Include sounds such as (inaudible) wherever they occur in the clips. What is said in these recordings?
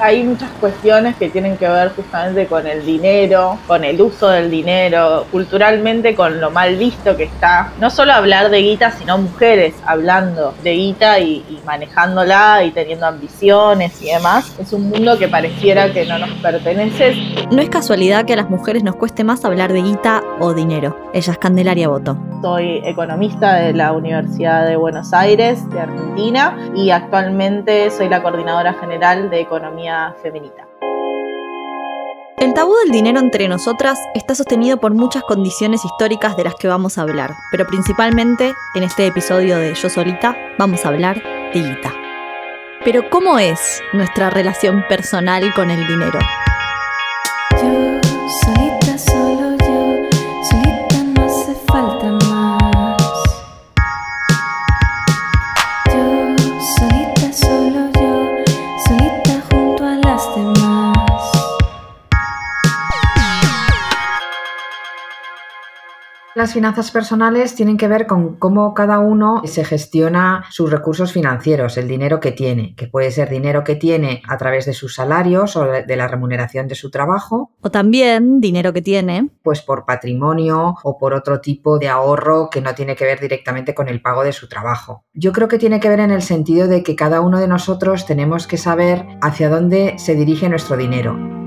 hay muchas cuestiones que tienen que ver justamente con el dinero, con el uso del dinero, culturalmente con lo mal visto que está. No solo hablar de guita, sino mujeres hablando de guita y, y manejándola y teniendo ambiciones y demás. Es un mundo que pareciera que no nos pertenece. No es casualidad que a las mujeres nos cueste más hablar de guita o dinero. Ella es Candelaria Boto. Soy economista de la Universidad de Buenos Aires, de Argentina, y actualmente soy la coordinadora general de Economía Feminita. El tabú del dinero entre nosotras está sostenido por muchas condiciones históricas de las que vamos a hablar, pero principalmente en este episodio de Yo Solita vamos a hablar de guita. Pero ¿cómo es nuestra relación personal con el dinero? Las finanzas personales tienen que ver con cómo cada uno se gestiona sus recursos financieros, el dinero que tiene, que puede ser dinero que tiene a través de sus salarios o de la remuneración de su trabajo, O también dinero que tiene pues por patrimonio o por otro tipo de ahorro que no tiene que ver directamente con el pago de su trabajo. Yo creo que tiene que ver en el sentido de que cada uno de nosotros tenemos que saber hacia dónde se dirige nuestro dinero.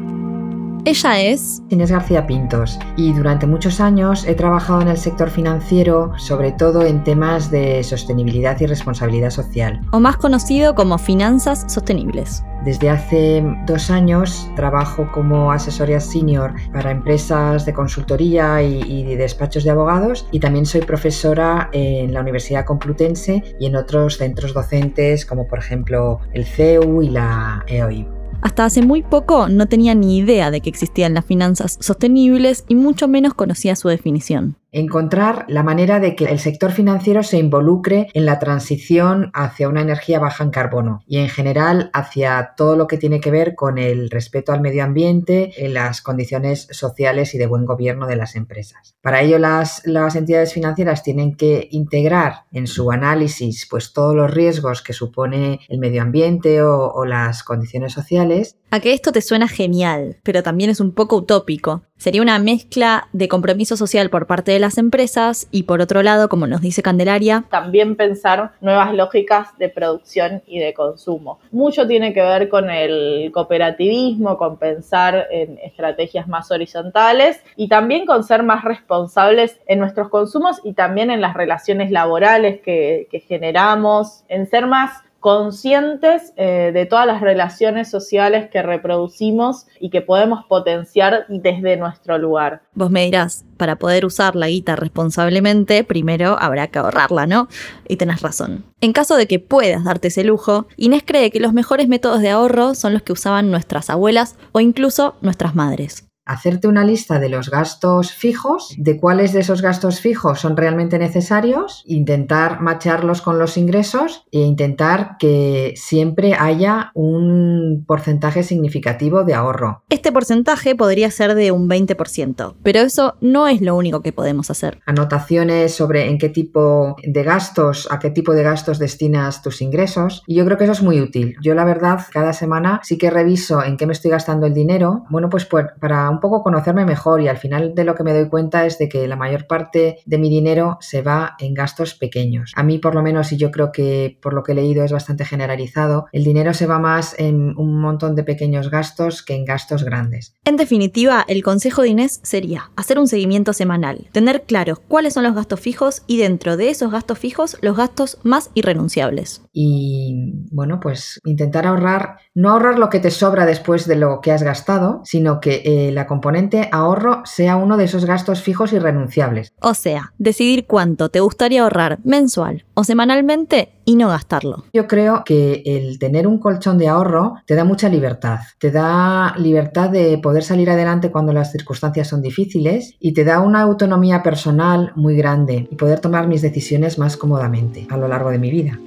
Ella es Inés García Pintos y durante muchos años he trabajado en el sector financiero, sobre todo en temas de sostenibilidad y responsabilidad social. o más conocido como finanzas sostenibles. Desde hace dos años trabajo como asesoría senior para empresas de consultoría y, y de despachos de abogados y también soy profesora en la Universidad Complutense y en otros centros docentes como por ejemplo el CEU y la EOI. Hasta hace muy poco no tenía ni idea de que existían las finanzas sostenibles y mucho menos conocía su definición. Encontrar la manera de que el sector financiero se involucre en la transición hacia una energía baja en carbono y en general hacia todo lo que tiene que ver con el respeto al medio ambiente, en las condiciones sociales y de buen gobierno de las empresas. Para ello las, las entidades financieras tienen que integrar en su análisis pues todos los riesgos que supone el medio ambiente o, o las condiciones sociales A que esto te suena genial, pero también es un poco utópico. Sería una mezcla de compromiso social por parte de las empresas y por otro lado, como nos dice Candelaria, También pensar nuevas lógicas de producción y de consumo. Mucho tiene que ver con el cooperativismo, con pensar en estrategias más horizontales y también con ser más responsables en nuestros consumos y también en las relaciones laborales que, que generamos, en ser más conscientes eh, de todas las relaciones sociales que reproducimos y que podemos potenciar desde nuestro lugar. vos me dirás, para poder usar la guita responsablemente, primero habrá que ahorrarla, ¿no? Y tenés razón. En caso de que puedas darte ese lujo, Inés cree que los mejores métodos de ahorro son los que usaban nuestras abuelas o incluso nuestras madres. Hacerte una lista de los gastos fijos, de cuáles de esos gastos fijos son realmente necesarios, intentar macharlos con los ingresos e intentar que siempre haya un porcentaje significativo de ahorro. Este porcentaje podría ser de un 20%, pero eso no es lo único que podemos hacer. Anotaciones sobre en qué tipo de gastos, a qué tipo de gastos destinas tus ingresos. Y yo creo que eso es muy útil. Yo la verdad, cada semana sí que reviso en qué me estoy gastando el dinero. Bueno, pues, pues para un poco conocerme mejor y al final de lo que me doy cuenta es de que la mayor parte de mi dinero se va en gastos pequeños. A mí por lo menos, y yo creo que por lo que he leído es bastante generalizado, el dinero se va más en un montón de pequeños gastos que en gastos grandes. En definitiva, el consejo de Inés sería hacer un seguimiento semanal, tener claros cuáles son los gastos fijos y dentro de esos gastos fijos los gastos más irrenunciables. Y bueno, pues intentar ahorrar, no ahorrar lo que te sobra después de lo que has gastado, sino que eh, la componente ahorro sea uno de esos gastos fijos irrenunciables. O sea, decidir cuánto te gustaría ahorrar mensual o semanalmente y no gastarlo. Yo creo que el tener un colchón de ahorro te da mucha libertad. Te da libertad de poder salir adelante cuando las circunstancias son difíciles y te da una autonomía personal muy grande y poder tomar mis decisiones más cómodamente a lo largo de mi vida.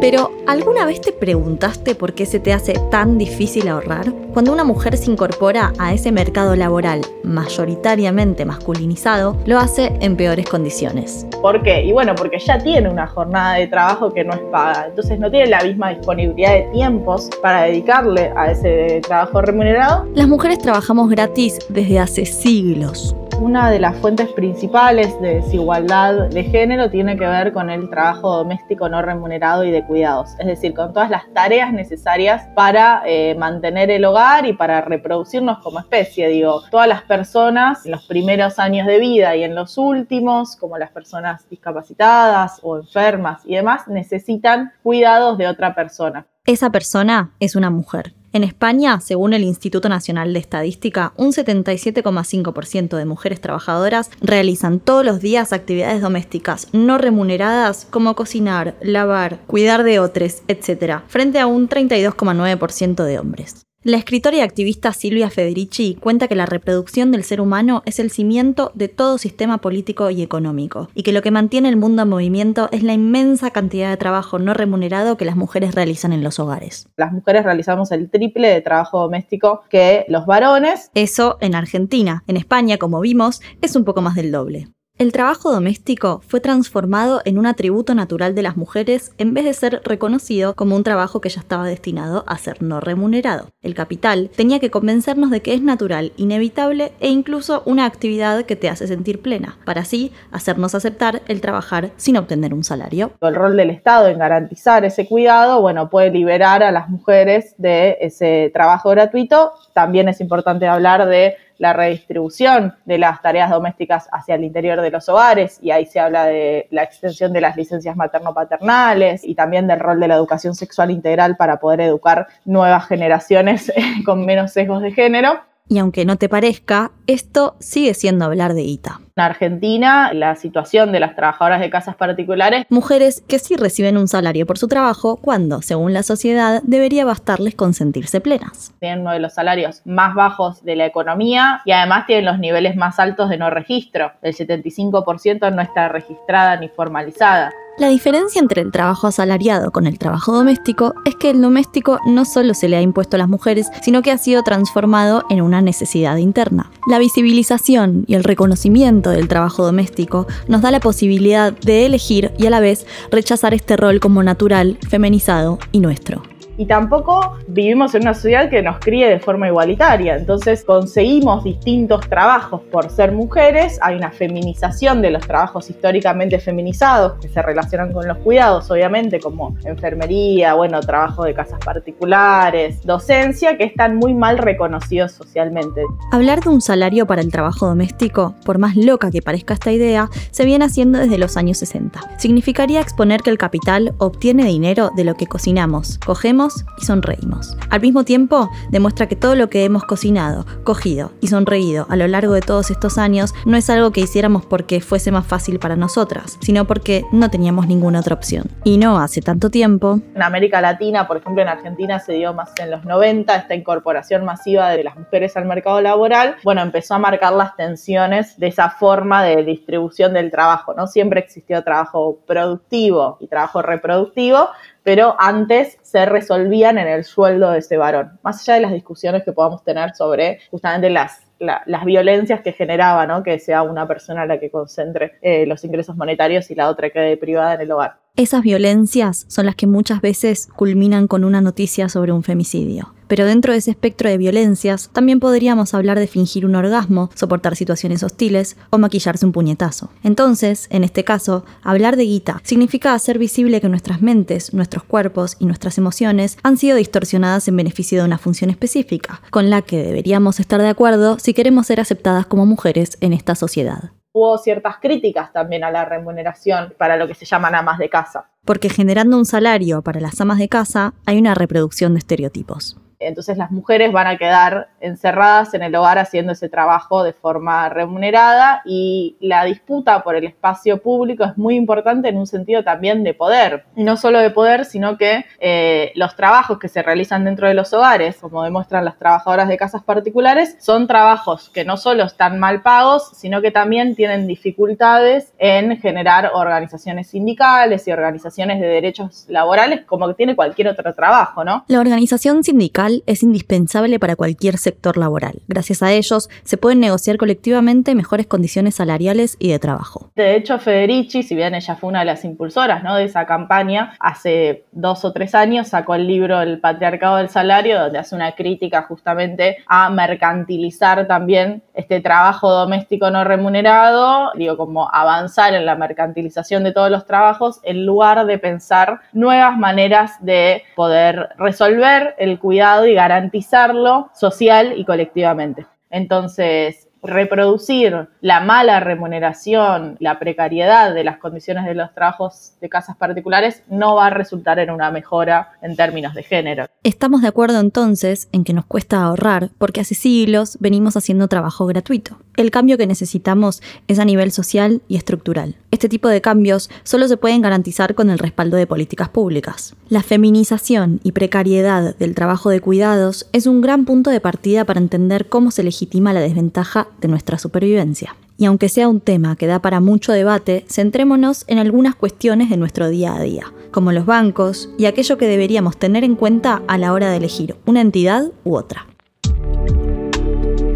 Pero, ¿alguna vez te preguntaste por qué se te hace tan difícil ahorrar? Cuando una mujer se incorpora a ese mercado laboral mayoritariamente masculinizado, lo hace en peores condiciones. ¿Por qué? Y bueno, porque ya tiene una jornada de trabajo que no es paga, entonces no tiene la misma disponibilidad de tiempos para dedicarle a ese trabajo remunerado. Las mujeres trabajamos gratis desde hace siglos una de las fuentes principales de desigualdad de género tiene que ver con el trabajo doméstico no remunerado y de cuidados, es decir, con todas las tareas necesarias para eh, mantener el hogar y para reproducirnos como especie. Digo, todas las personas en los primeros años de vida y en los últimos, como las personas discapacitadas o enfermas y demás, necesitan cuidados de otra persona. Esa persona es una mujer. En España, según el Instituto Nacional de Estadística, un 77,5% de mujeres trabajadoras realizan todos los días actividades domésticas no remuneradas como cocinar, lavar, cuidar de otros, etc., frente a un 32,9% de hombres. La escritora y activista Silvia Federici cuenta que la reproducción del ser humano es el cimiento de todo sistema político y económico, y que lo que mantiene el mundo en movimiento es la inmensa cantidad de trabajo no remunerado que las mujeres realizan en los hogares. Las mujeres realizamos el triple de trabajo doméstico que los varones. Eso en Argentina. En España, como vimos, es un poco más del doble. El trabajo doméstico fue transformado en un atributo natural de las mujeres en vez de ser reconocido como un trabajo que ya estaba destinado a ser no remunerado. El capital tenía que convencernos de que es natural, inevitable e incluso una actividad que te hace sentir plena, para así hacernos aceptar el trabajar sin obtener un salario. El rol del Estado en garantizar ese cuidado, bueno, puede liberar a las mujeres de ese trabajo gratuito. También es importante hablar de la redistribución de las tareas domésticas hacia el interior de los hogares y ahí se habla de la extensión de las licencias materno-paternales y también del rol de la educación sexual integral para poder educar nuevas generaciones (laughs) con menos sesgos de género. Y aunque no te parezca, esto sigue siendo hablar de ITA. En Argentina, la situación de las trabajadoras de casas particulares. Mujeres que sí reciben un salario por su trabajo cuando, según la sociedad, debería bastarles con sentirse plenas. Tienen uno de los salarios más bajos de la economía y además tienen los niveles más altos de no registro. El 75% no está registrada ni formalizada. La diferencia entre el trabajo asalariado con el trabajo doméstico es que el doméstico no solo se le ha impuesto a las mujeres, sino que ha sido transformado en una necesidad interna. La visibilización y el reconocimiento del trabajo doméstico nos da la posibilidad de elegir y a la vez rechazar este rol como natural, feminizado y nuestro y tampoco vivimos en una sociedad que nos críe de forma igualitaria. Entonces conseguimos distintos trabajos por ser mujeres, hay una feminización de los trabajos históricamente feminizados que se relacionan con los cuidados, obviamente, como enfermería, bueno, trabajo de casas particulares, docencia, que están muy mal reconocidos socialmente. Hablar de un salario para el trabajo doméstico, por más loca que parezca esta idea, se viene haciendo desde los años 60. Significaría exponer que el capital obtiene dinero de lo que cocinamos, cogemos y sonreímos. Al mismo tiempo, demuestra que todo lo que hemos cocinado, cogido y sonreído a lo largo de todos estos años no es algo que hiciéramos porque fuese más fácil para nosotras, sino porque no teníamos ninguna otra opción. Y no hace tanto tiempo. En América Latina, por ejemplo en Argentina se dio más en los 90 esta incorporación masiva de las mujeres al mercado laboral, bueno, empezó a marcar las tensiones de esa forma de distribución del trabajo, ¿no? Siempre existió trabajo productivo y trabajo reproductivo, pero antes se resolvían en el sueldo de ese varón. Más allá de las discusiones que podamos tener sobre justamente las, las violencias que generaba, ¿no? que sea una persona la que concentre eh, los ingresos monetarios y la otra quede privada en el hogar. Esas violencias son las que muchas veces culminan con una noticia sobre un femicidio. Pero dentro de ese espectro de violencias, también podríamos hablar de fingir un orgasmo, soportar situaciones hostiles o maquillarse un puñetazo. Entonces, en este caso, hablar de guita significa hacer visible que nuestras mentes, nuestros cuerpos y nuestras emociones han sido distorsionadas en beneficio de una función específica, con la que deberíamos estar de acuerdo si queremos ser aceptadas como mujeres en esta sociedad hubo ciertas críticas también a la remuneración para lo que se llaman amas de casa. Porque generando un salario para las amas de casa hay una reproducción de estereotipos. Entonces las mujeres van a quedar encerradas en el hogar haciendo ese trabajo de forma remunerada y la disputa por el espacio público es muy importante en un sentido también de poder. No solo de poder, sino que eh, los trabajos que se realizan dentro de los hogares, como demuestran las trabajadoras de casas particulares, son trabajos que no solo están mal pagos, sino que también tienen dificultades en generar organizaciones sindicales y organizaciones de derechos laborales como que tiene cualquier otro trabajo, ¿no? La organización sindical es indispensable para cualquier sector laboral. Gracias a ellos se pueden negociar colectivamente mejores condiciones salariales y de trabajo. De hecho, Federici, si bien ella fue una de las impulsoras de esa campaña, hace dos o tres años sacó el libro El patriarcado del salario, donde hace una crítica justamente a mercantilizar también este trabajo doméstico no remunerado, digo, como avanzar en la mercantilización de todos los trabajos en lugar de pensar nuevas maneras de poder resolver el cuidado y garantizarlo social y colectivamente. Entonces, reproducir la mala remuneración, la precariedad de las condiciones de los trabajos de casas particulares no va a resultar en una mejora en términos de género. Estamos de acuerdo entonces en que nos cuesta ahorrar porque hace siglos venimos haciendo trabajo gratuito. El cambio que necesitamos es a nivel social y estructural. Este tipo de cambios solo se pueden garantizar con el respaldo de políticas públicas. La feminización y precariedad del trabajo de cuidados es un gran punto de partida para entender cómo se legitima la desventaja de nuestra supervivencia. Y aunque sea un tema que da para mucho debate, centrémonos en algunas cuestiones de nuestro día a día, como los bancos y aquello que deberíamos tener en cuenta a la hora de elegir una entidad u otra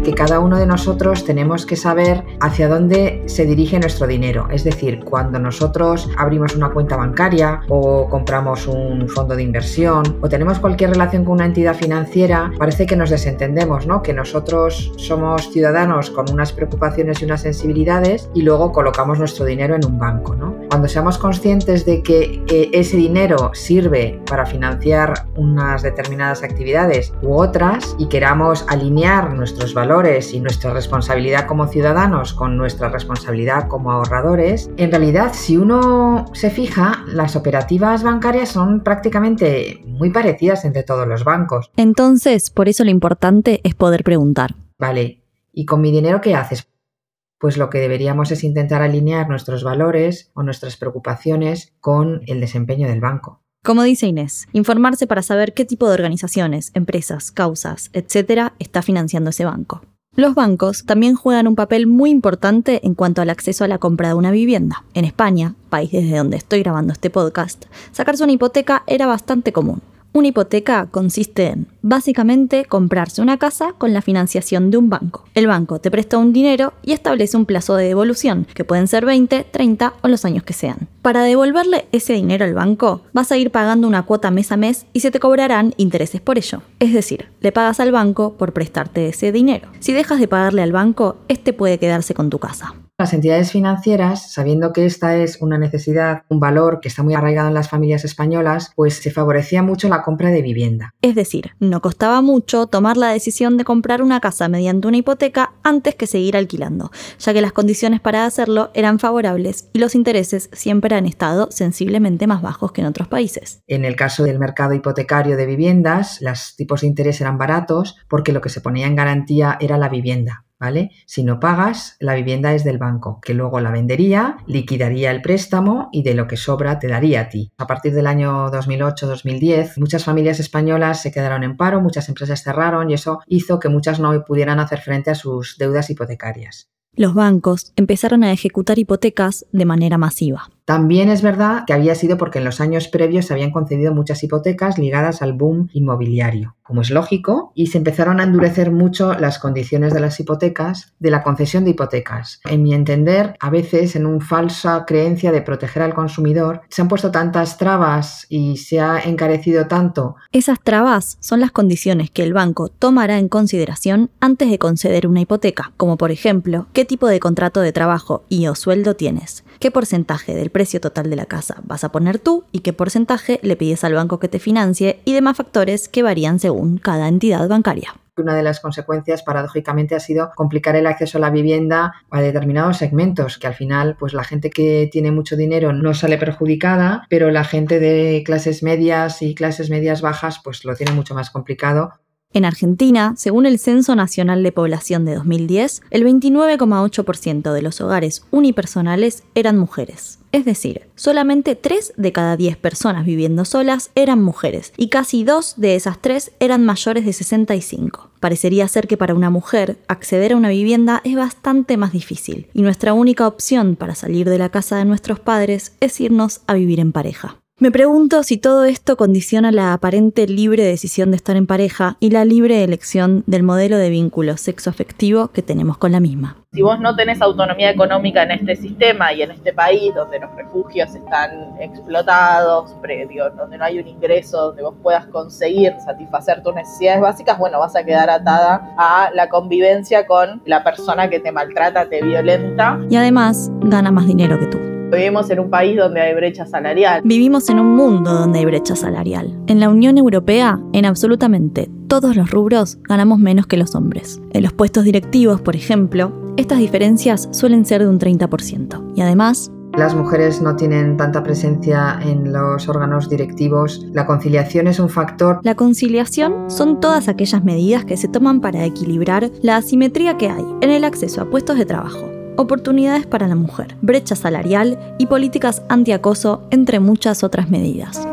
que cada uno de nosotros tenemos que saber hacia dónde se dirige nuestro dinero. Es decir, cuando nosotros abrimos una cuenta bancaria o compramos un fondo de inversión o tenemos cualquier relación con una entidad financiera, parece que nos desentendemos, ¿no? Que nosotros somos ciudadanos con unas preocupaciones y unas sensibilidades y luego colocamos nuestro dinero en un banco, ¿no? Cuando seamos conscientes de que ese dinero sirve para financiar unas determinadas actividades u otras y queramos alinear nuestros valores y nuestra responsabilidad como ciudadanos con nuestra responsabilidad como ahorradores, en realidad si uno se fija, las operativas bancarias son prácticamente muy parecidas entre todos los bancos. Entonces, por eso lo importante es poder preguntar. Vale, ¿y con mi dinero qué haces? Pues lo que deberíamos es intentar alinear nuestros valores o nuestras preocupaciones con el desempeño del banco. Como dice Inés, informarse para saber qué tipo de organizaciones, empresas, causas, etcétera, está financiando ese banco. Los bancos también juegan un papel muy importante en cuanto al acceso a la compra de una vivienda. En España, país desde donde estoy grabando este podcast, sacarse una hipoteca era bastante común. Una hipoteca consiste en, básicamente, comprarse una casa con la financiación de un banco. El banco te presta un dinero y establece un plazo de devolución, que pueden ser 20, 30 o los años que sean. Para devolverle ese dinero al banco, vas a ir pagando una cuota mes a mes y se te cobrarán intereses por ello. Es decir, le pagas al banco por prestarte ese dinero. Si dejas de pagarle al banco, este puede quedarse con tu casa. Las entidades financieras, sabiendo que esta es una necesidad, un valor que está muy arraigado en las familias españolas, pues se favorecía mucho la compra de vivienda. Es decir, no costaba mucho tomar la decisión de comprar una casa mediante una hipoteca antes que seguir alquilando, ya que las condiciones para hacerlo eran favorables y los intereses siempre han estado sensiblemente más bajos que en otros países. En el caso del mercado hipotecario de viviendas, los tipos de interés eran baratos porque lo que se ponía en garantía era la vivienda. ¿Vale? Si no pagas, la vivienda es del banco, que luego la vendería, liquidaría el préstamo y de lo que sobra te daría a ti. A partir del año 2008-2010, muchas familias españolas se quedaron en paro, muchas empresas cerraron y eso hizo que muchas no pudieran hacer frente a sus deudas hipotecarias. Los bancos empezaron a ejecutar hipotecas de manera masiva. También es verdad que había sido porque en los años previos se habían concedido muchas hipotecas ligadas al boom inmobiliario, como es lógico, y se empezaron a endurecer mucho las condiciones de las hipotecas, de la concesión de hipotecas. En mi entender, a veces en una falsa creencia de proteger al consumidor, se han puesto tantas trabas y se ha encarecido tanto. Esas trabas son las condiciones que el banco tomará en consideración antes de conceder una hipoteca, como por ejemplo, qué tipo de contrato de trabajo y o sueldo tienes, qué porcentaje del precio total de la casa vas a poner tú y qué porcentaje le pides al banco que te financie y demás factores que varían según cada entidad bancaria. Una de las consecuencias, paradójicamente, ha sido complicar el acceso a la vivienda a determinados segmentos, que al final, pues la gente que tiene mucho dinero no sale perjudicada, pero la gente de clases medias y clases medias bajas, pues lo tiene mucho más complicado En Argentina, según el Censo Nacional de Población de 2010, el 29,8% de los hogares unipersonales eran mujeres. Es decir, solamente 3 de cada 10 personas viviendo solas eran mujeres y casi 2 de esas 3 eran mayores de 65. Parecería ser que para una mujer acceder a una vivienda es bastante más difícil y nuestra única opción para salir de la casa de nuestros padres es irnos a vivir en pareja. Me pregunto si todo esto condiciona la aparente libre decisión de estar en pareja y la libre elección del modelo de vínculo sexoafectivo que tenemos con la misma. Si vos no tenés autonomía económica en este sistema y en este país donde los refugios están explotados, donde no hay un ingreso, donde vos puedas conseguir satisfacer tus necesidades básicas, bueno, vas a quedar atada a la convivencia con la persona que te maltrata, te violenta. Y además gana más dinero que tú. Vivimos en un país donde hay brecha salarial. Vivimos en un mundo donde hay brecha salarial. En la Unión Europea, en absolutamente todos los rubros, ganamos menos que los hombres. En los puestos directivos, por ejemplo, estas diferencias suelen ser de un 30%. Y además, las mujeres no tienen tanta presencia en los órganos directivos. La conciliación es un factor. La conciliación son todas aquellas medidas que se toman para equilibrar la asimetría que hay en el acceso a puestos de trabajo oportunidades para la mujer, brecha salarial y políticas antiacoso, entre muchas otras medidas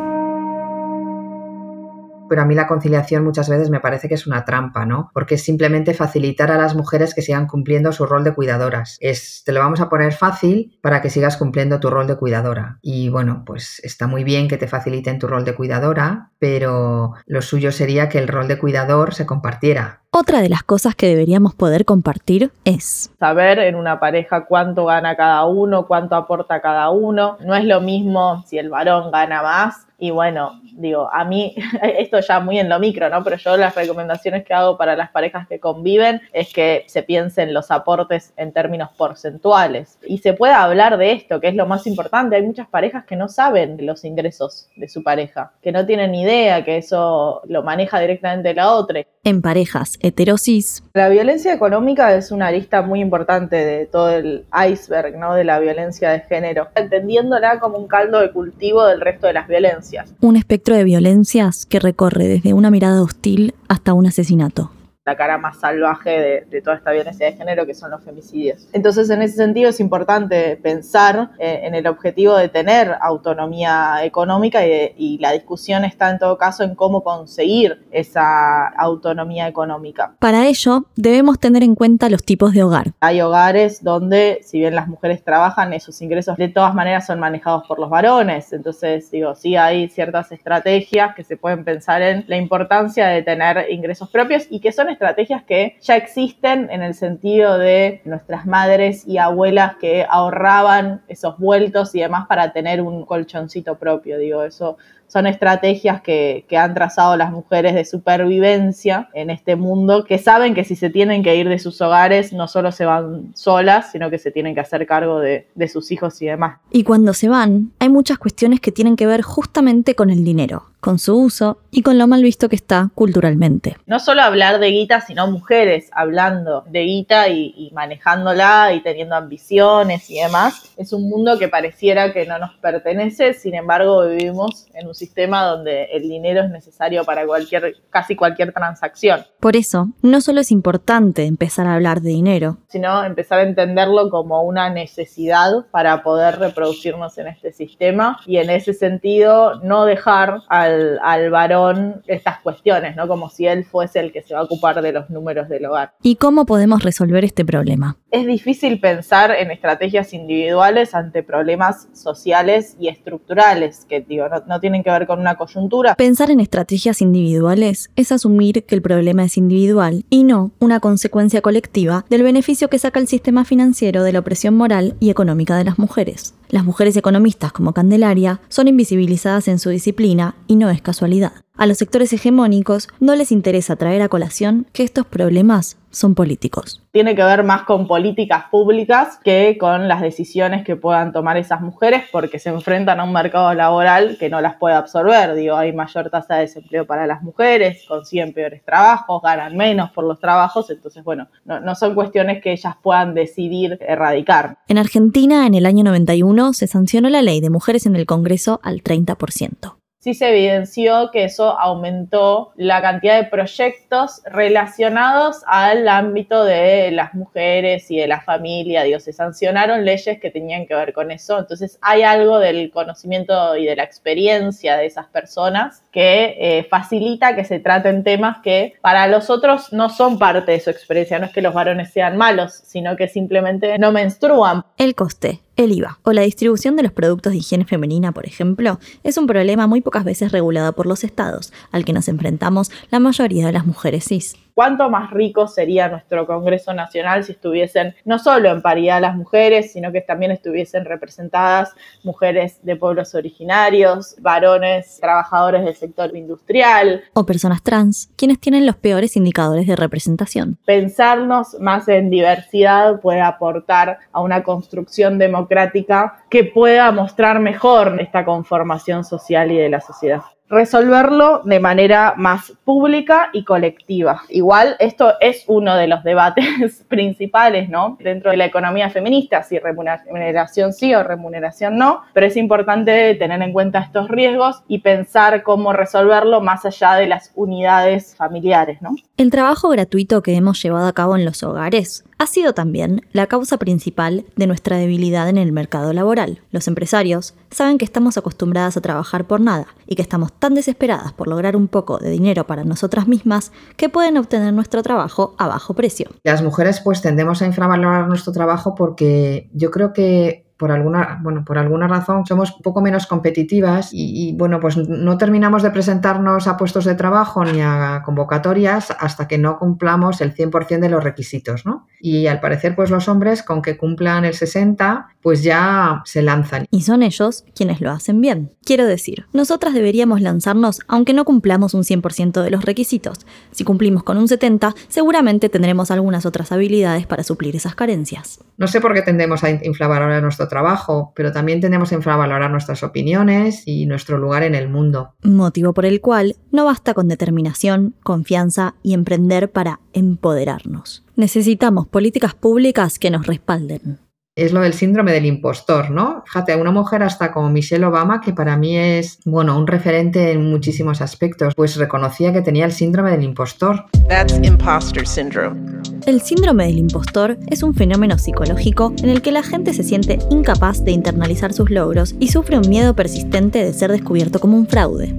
pero a mí la conciliación muchas veces me parece que es una trampa, ¿no? Porque es simplemente facilitar a las mujeres que sigan cumpliendo su rol de cuidadoras. Es, te lo vamos a poner fácil para que sigas cumpliendo tu rol de cuidadora. Y bueno, pues está muy bien que te faciliten tu rol de cuidadora, pero lo suyo sería que el rol de cuidador se compartiera. Otra de las cosas que deberíamos poder compartir es saber en una pareja cuánto gana cada uno, cuánto aporta cada uno. No es lo mismo si el varón gana más y bueno, digo, a mí, (laughs) esto ya muy en lo micro, ¿no? Pero yo las recomendaciones que hago para las parejas que conviven es que se piensen los aportes en términos porcentuales. Y se pueda hablar de esto, que es lo más importante. Hay muchas parejas que no saben los ingresos de su pareja, que no tienen idea que eso lo maneja directamente la otra. En parejas heterosis. La violencia económica es una lista muy importante de todo el iceberg, ¿no? De la violencia de género, entendiéndola como un caldo de cultivo del resto de las violencias un de violencias que recorre desde una mirada hostil hasta un asesinato la cara más salvaje de, toda esta violencia de género, que son los femicidios. Entonces, en ese sentido, es importante pensar eh, en el objetivo de tener autonomía económica y, y, la discusión está en todo caso en cómo conseguir esa autonomía económica. Para ello, debemos tener en cuenta los tipos de hogar. Hay hogares donde, si bien las mujeres trabajan, esos ingresos de todas maneras son manejados por los varones. Entonces, digo, sí hay ciertas estrategias que se pueden pensar en la importancia de tener ingresos propios y que son estrategias que ya existen en el sentido de nuestras madres y abuelas que ahorraban esos vueltos y demás para tener un colchoncito propio. Digo, eso son estrategias que, han trazado las mujeres de supervivencia en este mundo, que saben que si se tienen que ir de sus hogares, no solo se van solas, sino que se tienen que hacer cargo de, de sus hijos y demás. Y cuando se van, hay muchas cuestiones que tienen que ver justamente con el dinero con su uso y con lo mal visto que está culturalmente. No solo hablar de guita, sino mujeres hablando de guita y, manejándola y teniendo ambiciones y demás. Es un mundo que pareciera que no nos pertenece, sin embargo vivimos en un sistema donde el dinero es necesario para cualquier, casi cualquier transacción. Por eso, no solo es importante empezar a hablar de dinero, sino empezar a entenderlo como una necesidad para poder reproducirnos en este sistema y en ese sentido no dejar al al, varón estas cuestiones, ¿no? Como si él fuese el que se va a ocupar de los números del hogar. ¿Y cómo podemos resolver este problema? Es difícil pensar en estrategias individuales ante problemas sociales y estructurales, que digo, no, no tienen que ver con una coyuntura. Pensar en estrategias individuales es asumir que el problema es individual y no una consecuencia colectiva del beneficio que saca el sistema financiero de la opresión moral y económica de las mujeres. Las mujeres economistas como Candelaria son invisibilizadas en su disciplina y no es casualidad. A los sectores hegemónicos no les interesa traer a colación que estos problemas son políticos. Tiene que ver más con políticas públicas que con las decisiones que puedan tomar esas mujeres porque se enfrentan a un mercado laboral que no las puede absorber. Digo, hay mayor tasa de desempleo para las mujeres, consiguen peores trabajos, ganan menos por los trabajos, entonces, bueno, no, no son cuestiones que ellas puedan decidir erradicar. En Argentina, en el año 91, se sancionó la ley de mujeres en el Congreso al 30%. Sí se evidenció que eso aumentó la cantidad de proyectos relacionados al ámbito de las mujeres y de la familia, digo, se sancionaron leyes que tenían que ver con eso, entonces hay algo del conocimiento y de la experiencia de esas personas que eh, facilita que se traten temas que para los otros no son parte de su experiencia, no es que los varones sean malos, sino que simplemente no menstruan. El coste el IVA o la distribución de los productos de higiene femenina, por ejemplo, es un problema muy pocas veces regulado por los estados, al que nos enfrentamos la mayoría de las mujeres cis cuánto más rico sería nuestro Congreso Nacional si estuviesen no solo en paridad las mujeres, sino que también estuviesen representadas mujeres de pueblos originarios, varones, trabajadores del sector industrial. O personas trans, quienes tienen los peores indicadores de representación. Pensarnos más en diversidad puede aportar a una construcción democrática que pueda mostrar mejor esta conformación social y de la sociedad resolverlo de manera más pública y colectiva. Igual esto es uno de los debates (laughs) principales, ¿no? Dentro de la economía feminista, si remuneración sí o remuneración no, pero es importante tener en cuenta estos riesgos y pensar cómo resolverlo más allá de las unidades familiares, ¿no? El trabajo gratuito que hemos llevado a cabo en los hogares ha sido también la causa principal de nuestra debilidad en el mercado laboral. Los empresarios saben que estamos acostumbradas a trabajar por nada y que estamos tan desesperadas por lograr un poco de dinero para nosotras mismas que pueden obtener nuestro trabajo a bajo precio. Las mujeres pues tendemos a infravalorar nuestro trabajo porque yo creo que por alguna, bueno, por alguna razón somos un poco menos competitivas y, bueno, pues no terminamos de presentarnos a puestos de trabajo ni a convocatorias hasta que no cumplamos el 100% de los requisitos, ¿no? Y al parecer, pues los hombres, con que cumplan el 60, pues ya se lanzan. Y son ellos quienes lo hacen bien. Quiero decir, nosotras deberíamos lanzarnos aunque no cumplamos un 100% de los requisitos. Si cumplimos con un 70, seguramente tendremos algunas otras habilidades para suplir esas carencias. No sé por qué tendemos a infravalorar nuestro trabajo, pero también tendemos a infravalorar nuestras opiniones y nuestro lugar en el mundo. Motivo por el cual no basta con determinación, confianza y emprender para empoderarnos. Necesitamos políticas públicas que nos respalden es lo del síndrome del impostor, ¿no? Fíjate, una mujer hasta como Michelle Obama, que para mí es, bueno, un referente en muchísimos aspectos, pues reconocía que tenía el síndrome del impostor. That's imposter syndrome. El síndrome del impostor es un fenómeno psicológico en el que la gente se siente incapaz de internalizar sus logros y sufre un miedo persistente de ser descubierto como un fraude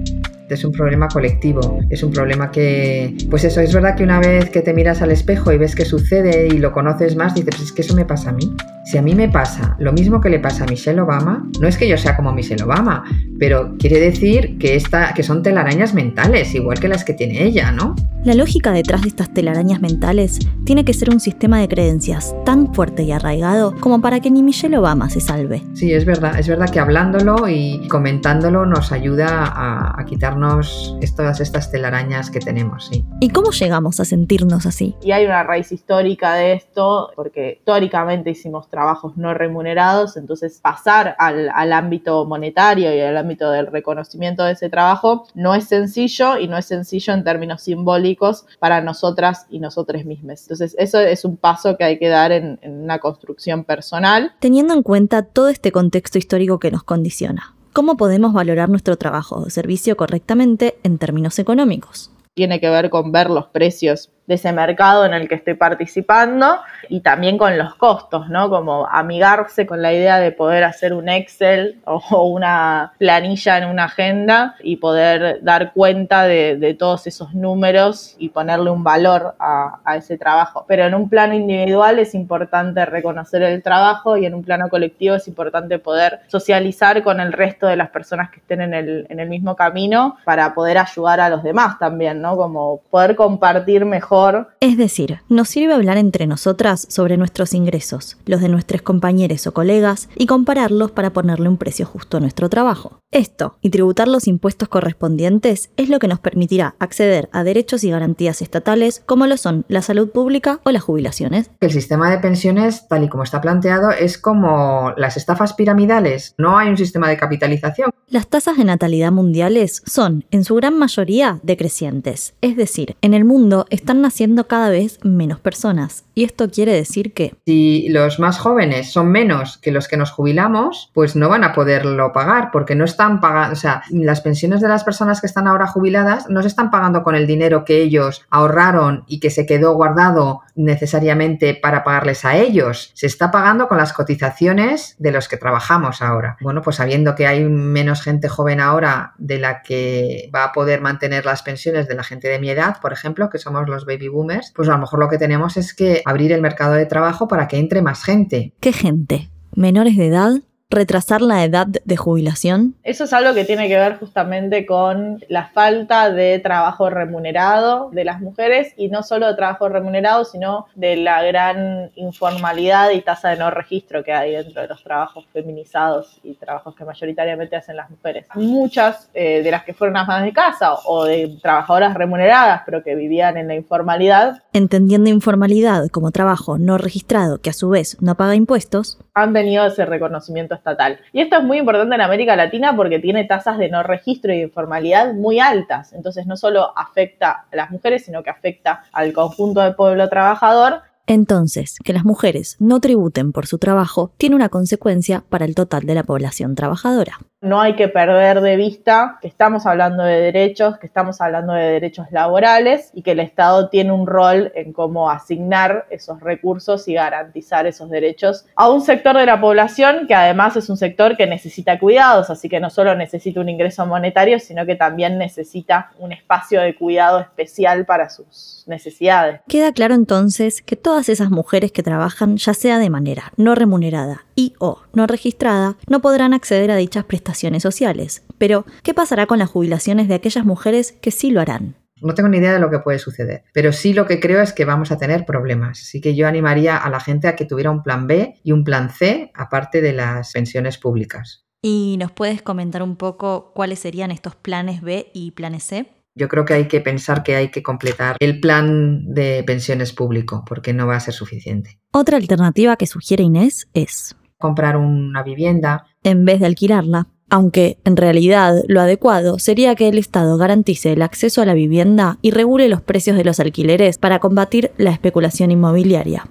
es un problema colectivo, es un problema que, pues eso, es verdad que una vez que te miras al espejo y ves qué sucede y lo conoces más, dices, pues es que eso me pasa a mí. Si a mí me pasa lo mismo que le pasa a Michelle Obama, no es que yo sea como Michelle Obama, pero quiere decir que, esta, que son telarañas mentales, igual que las que tiene ella, ¿no? La lógica detrás de estas telarañas mentales tiene que ser un sistema de creencias tan fuerte y arraigado como para que ni Michelle Obama se salve. Sí, es verdad, es verdad que hablándolo y comentándolo nos ayuda a, a quitarnos todas estas telarañas que tenemos, sí. ¿Y cómo llegamos a sentirnos así? Y hay una raíz histórica de esto, porque históricamente hicimos trabajos no remunerados, entonces pasar al, al ámbito monetario y al ámbito del reconocimiento de ese trabajo no es sencillo y no es sencillo en términos simbólicos para nosotras y nosotros mismos. Entonces eso es un paso que hay que dar en, en una construcción personal. Teniendo en cuenta todo este contexto histórico que nos condiciona, ¿cómo podemos valorar nuestro trabajo o servicio correctamente en términos económicos? Tiene que ver con ver los precios de ese mercado en el que estoy participando y también con los costos, ¿no? Como amigarse con la idea de poder hacer un Excel (laughs) o una planilla en una agenda y poder dar cuenta de, todos esos números y ponerle un valor a, ese trabajo. Pero en un plano individual es importante reconocer el trabajo y en un plano colectivo es importante poder socializar con el resto de las personas que estén en el, en el mismo camino para poder ayudar a los demás también, ¿no? Como poder compartir mejor es decir, nos sirve hablar entre nosotras sobre nuestros ingresos, los de nuestros compañeros o colegas, y compararlos para ponerle un precio justo a nuestro trabajo. Esto, y tributar los impuestos correspondientes, es lo que nos permitirá acceder a derechos y garantías estatales como lo son la salud pública o las jubilaciones. El sistema de pensiones, tal y como está planteado, es como las estafas piramidales. No hay un sistema de capitalización. Las tasas de natalidad mundiales son, en su gran mayoría, decrecientes. Es decir, en el mundo están naciendo cada vez menos personas. Y esto quiere decir que... Si los más jóvenes son menos que los que nos jubilamos, pues no van a poderlo pagar porque no están pagando, o sea, las pensiones de las personas que están ahora jubiladas no se están pagando con el dinero que ellos ahorraron y que se quedó guardado necesariamente para pagarles a ellos. Se está pagando con las cotizaciones de los que trabajamos ahora. Bueno, pues sabiendo que hay menos gente joven ahora de la que va a poder mantener las pensiones de la gente de mi edad, por ejemplo, que somos los baby boomers, pues a lo mejor lo que tenemos es que abrir el mercado de trabajo para que entre más gente. ¿Qué gente? ¿Menores de edad? Retrasar la edad de jubilación? Eso es algo que tiene que ver justamente con la falta de trabajo remunerado de las mujeres y no solo de trabajo remunerado, sino de la gran informalidad y tasa de no registro que hay dentro de los trabajos feminizados y trabajos que mayoritariamente hacen las mujeres. Muchas eh, de las que fueron amas de casa o de trabajadoras remuneradas pero que vivían en la informalidad. Entendiendo informalidad como trabajo no registrado que a su vez no paga impuestos, han tenido ese reconocimiento estatal. Y esto es muy importante en América Latina porque tiene tasas de no registro y de informalidad muy altas. Entonces no solo afecta a las mujeres, sino que afecta al conjunto del pueblo trabajador entonces, que las mujeres no tributen por su trabajo tiene una consecuencia para el total de la población trabajadora. No hay que perder de vista que estamos hablando de derechos, que estamos hablando de derechos laborales y que el Estado tiene un rol en cómo asignar esos recursos y garantizar esos derechos a un sector de la población que además es un sector que necesita cuidados, así que no solo necesita un ingreso monetario, sino que también necesita un espacio de cuidado especial para sus necesidades. Queda claro entonces que todas esas mujeres que trabajan ya sea de manera no remunerada y o no registrada no podrán acceder a dichas prestaciones sociales. Pero, ¿qué pasará con las jubilaciones de aquellas mujeres que sí lo harán? No tengo ni idea de lo que puede suceder, pero sí lo que creo es que vamos a tener problemas. Así que yo animaría a la gente a que tuviera un plan B y un plan C aparte de las pensiones públicas. ¿Y nos puedes comentar un poco cuáles serían estos planes B y planes C? Yo creo que hay que pensar que hay que completar el plan de pensiones público porque no va a ser suficiente. Otra alternativa que sugiere Inés es comprar una vivienda en vez de alquilarla, aunque en realidad lo adecuado sería que el Estado garantice el acceso a la vivienda y regule los precios de los alquileres para combatir la especulación inmobiliaria.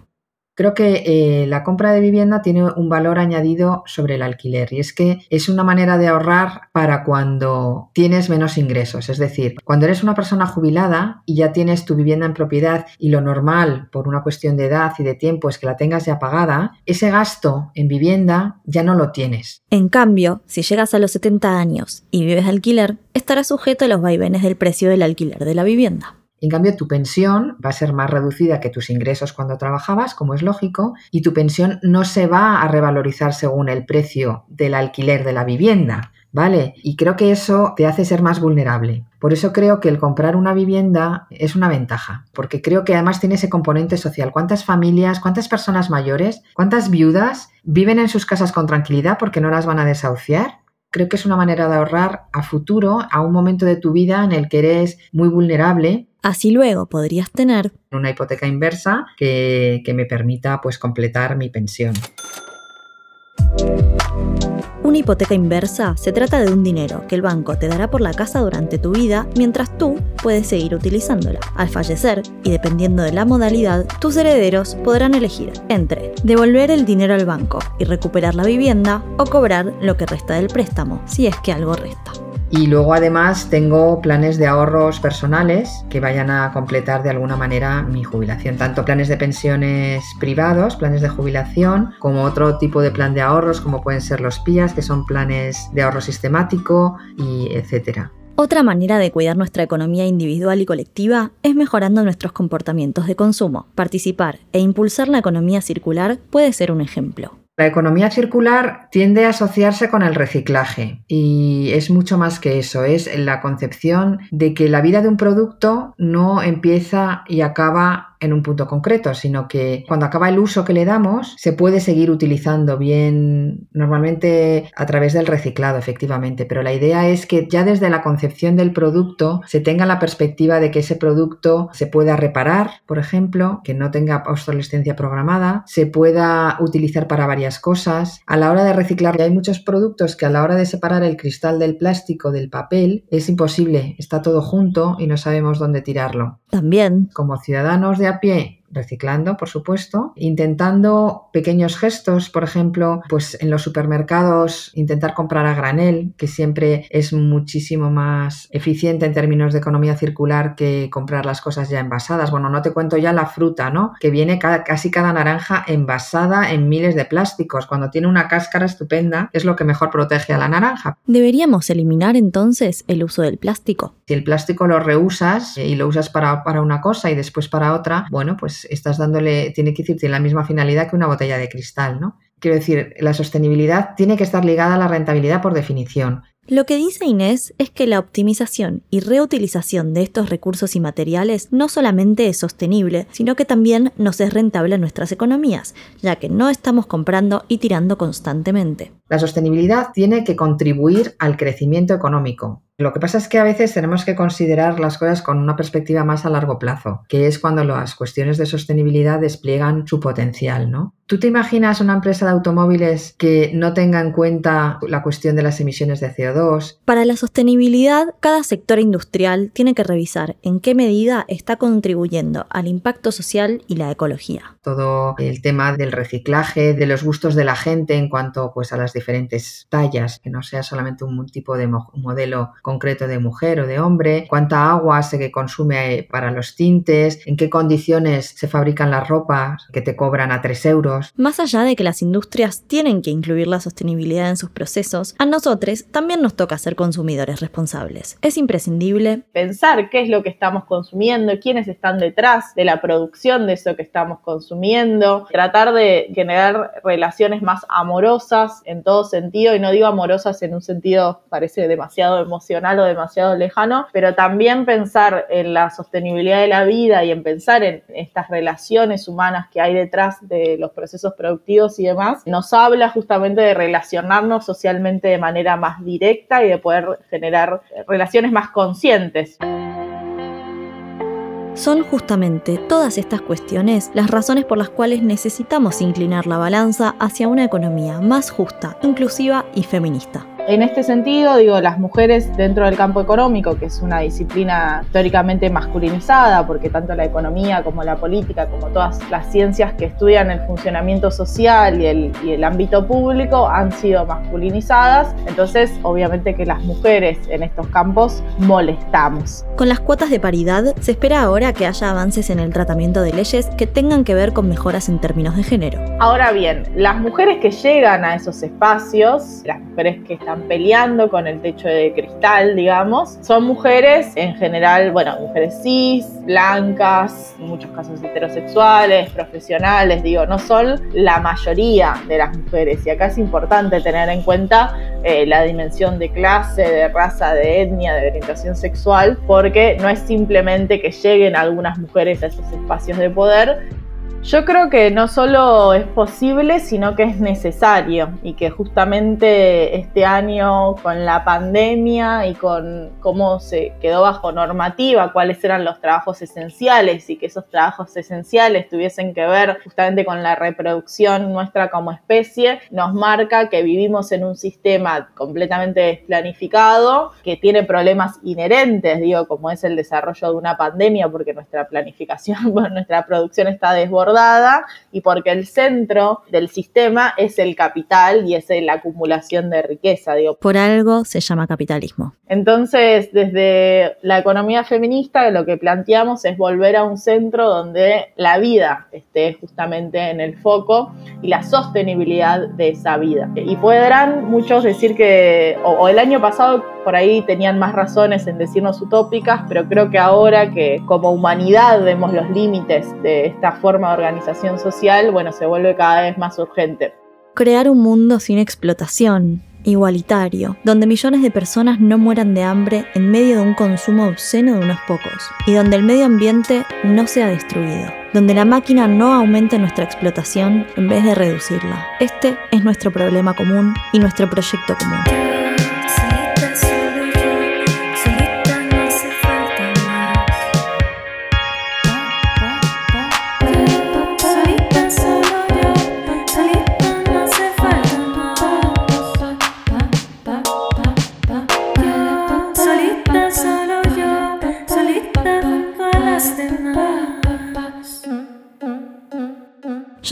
Creo que eh, la compra de vivienda tiene un valor añadido sobre el alquiler y es que es una manera de ahorrar para cuando tienes menos ingresos. Es decir, cuando eres una persona jubilada y ya tienes tu vivienda en propiedad y lo normal por una cuestión de edad y de tiempo es que la tengas ya pagada, ese gasto en vivienda ya no lo tienes. En cambio, si llegas a los 70 años y vives alquiler, estarás sujeto a los vaivenes del precio del alquiler de la vivienda. En cambio, tu pensión va a ser más reducida que tus ingresos cuando trabajabas, como es lógico, y tu pensión no se va a revalorizar según el precio del alquiler de la vivienda. ¿Vale? Y creo que eso te hace ser más vulnerable. Por eso creo que el comprar una vivienda es una ventaja, porque creo que además tiene ese componente social. ¿Cuántas familias, cuántas personas mayores, cuántas viudas viven en sus casas con tranquilidad porque no las van a desahuciar? Creo que es una manera de ahorrar a futuro, a un momento de tu vida en el que eres muy vulnerable Así luego podrías tener una hipoteca inversa que, que me permita pues completar mi pensión. Una hipoteca inversa se trata de un dinero que el banco te dará por la casa durante tu vida mientras tú puedes seguir utilizándola. Al fallecer, y dependiendo de la modalidad, tus herederos podrán elegir entre devolver el dinero al banco y recuperar la vivienda o cobrar lo que resta del préstamo, si es que algo resta. Y luego además tengo planes de ahorros personales que vayan a completar de alguna manera mi jubilación, tanto planes de pensiones privados, planes de jubilación, como otro tipo de plan de ahorros como pueden ser los PIAs, que son planes de ahorro sistemático y etcétera. Otra manera de cuidar nuestra economía individual y colectiva es mejorando nuestros comportamientos de consumo. Participar e impulsar la economía circular puede ser un ejemplo. La economía circular tiende a asociarse con el reciclaje y es mucho más que eso, es la concepción de que la vida de un producto no empieza y acaba en un punto concreto, sino que cuando acaba el uso que le damos, se puede seguir utilizando bien, normalmente a través del reciclado, efectivamente. Pero la idea es que ya desde la concepción del producto se tenga la perspectiva de que ese producto se pueda reparar, por ejemplo, que no tenga obsolescencia programada, se pueda utilizar para varias cosas. A la hora de reciclar, hay muchos productos que a la hora de separar el cristal del plástico del papel es imposible, está todo junto y no sabemos dónde tirarlo. También, Como ciudadanos de a pie, reciclando, por supuesto, intentando pequeños gestos, por ejemplo, pues en los supermercados intentar comprar a granel, que siempre es muchísimo más eficiente en términos de economía circular que comprar las cosas ya envasadas. Bueno, no te cuento ya la fruta, ¿no? Que viene cada- casi cada naranja envasada en miles de plásticos, cuando tiene una cáscara estupenda, es lo que mejor protege a la naranja. deberíamos eliminar entonces el uso del plástico. Si el plástico lo reusas eh, y lo usas para, para una cosa y después para otra, bueno, pues estás dándole, tiene que decir, tiene la misma finalidad que una botella de cristal, ¿no? Quiero decir, la sostenibilidad tiene que estar ligada a la rentabilidad por definición. Lo que dice Inés es que la optimización y reutilización de estos recursos y materiales no solamente es sostenible, sino que también nos es rentable en nuestras economías, ya que no estamos comprando y tirando constantemente. La sostenibilidad tiene que contribuir al crecimiento económico. Lo que pasa es que a veces tenemos que considerar las cosas con una perspectiva más a largo plazo, que es cuando las cuestiones de sostenibilidad despliegan su potencial, ¿no? ¿Tú te imaginas una empresa de automóviles que no tenga en cuenta la cuestión de las emisiones de CO2? Para la sostenibilidad, cada sector industrial tiene que revisar en qué medida está contribuyendo al impacto social y la ecología. Todo el tema del reciclaje, de los gustos de la gente en cuanto pues a las diferentes tallas, que no sea solamente un tipo de mo- modelo concreto de mujer o de hombre, cuánta agua se consume eh, para los tintes, en qué condiciones se fabrican las ropas que te cobran a 3 euros. Más allá de que las industrias tienen que incluir la sostenibilidad en sus procesos, a nosotros también nos toca ser consumidores responsables. Es imprescindible pensar qué es lo que estamos consumiendo, quiénes están detrás de la producción de eso que estamos consumiendo, tratar de generar relaciones más amorosas en todo sentido, y no digo amorosas en un sentido parece demasiado emocional o demasiado lejano, pero también pensar en la sostenibilidad de la vida y en pensar en estas relaciones humanas que hay detrás de los procesos productivos y demás, nos habla justamente de relacionarnos socialmente de manera más directa y de poder generar relaciones más conscientes. Son justamente todas estas cuestiones las razones por las cuales necesitamos inclinar la balanza hacia una economía más justa, inclusiva y feminista. En este sentido, digo, las mujeres dentro del campo económico, que es una disciplina históricamente masculinizada, porque tanto la economía como la política, como todas las ciencias que estudian el funcionamiento social y el, y el ámbito público han sido masculinizadas, entonces obviamente que las mujeres en estos campos molestamos. Con las cuotas de paridad, se espera ahora que haya avances en el tratamiento de leyes que tengan que ver con mejoras en términos de género. Ahora bien, las mujeres que llegan a esos espacios, las mujeres que están peleando con el techo de cristal, digamos, son mujeres en general, bueno, mujeres cis, blancas, en muchos casos heterosexuales, profesionales, digo, no son la mayoría de las mujeres. Y acá es importante tener en cuenta eh, la dimensión de clase, de raza, de etnia, de orientación sexual, porque no es simplemente que lleguen algunas mujeres a esos espacios de poder, yo creo que no solo es posible, sino que es necesario y que justamente este año con la pandemia y con cómo se quedó bajo normativa, cuáles eran los trabajos esenciales y que esos trabajos esenciales tuviesen que ver justamente con la reproducción nuestra como especie, nos marca que vivimos en un sistema completamente desplanificado, que tiene problemas inherentes, digo, como es el desarrollo de una pandemia, porque nuestra planificación, (laughs) nuestra producción está desbordada y porque el centro del sistema es el capital y es la acumulación de riqueza, digo. Por algo se llama capitalismo. Entonces, desde la economía feminista, lo que planteamos es volver a un centro donde la vida esté justamente en el foco y la sostenibilidad de esa vida. Y podrán muchos decir que, o, o el año pasado por ahí tenían más razones en decirnos utópicas, pero creo que ahora que como humanidad vemos los límites de esta forma de organización social, bueno, se vuelve cada vez más urgente. Crear un mundo sin explotación, igualitario, donde millones de personas no mueran de hambre en medio de un consumo obsceno de unos pocos, y donde el medio ambiente no sea destruido, donde la máquina no aumente nuestra explotación en vez de reducirla. Este es nuestro problema común y nuestro proyecto común.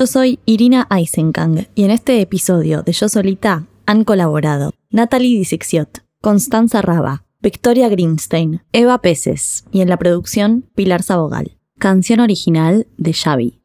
Yo soy Irina Eisenkang y en este episodio de Yo Solita han colaborado Natalie Disixiot, Constanza Raba, Victoria Greenstein, Eva Peces y en la producción Pilar Sabogal. Canción original de Xavi.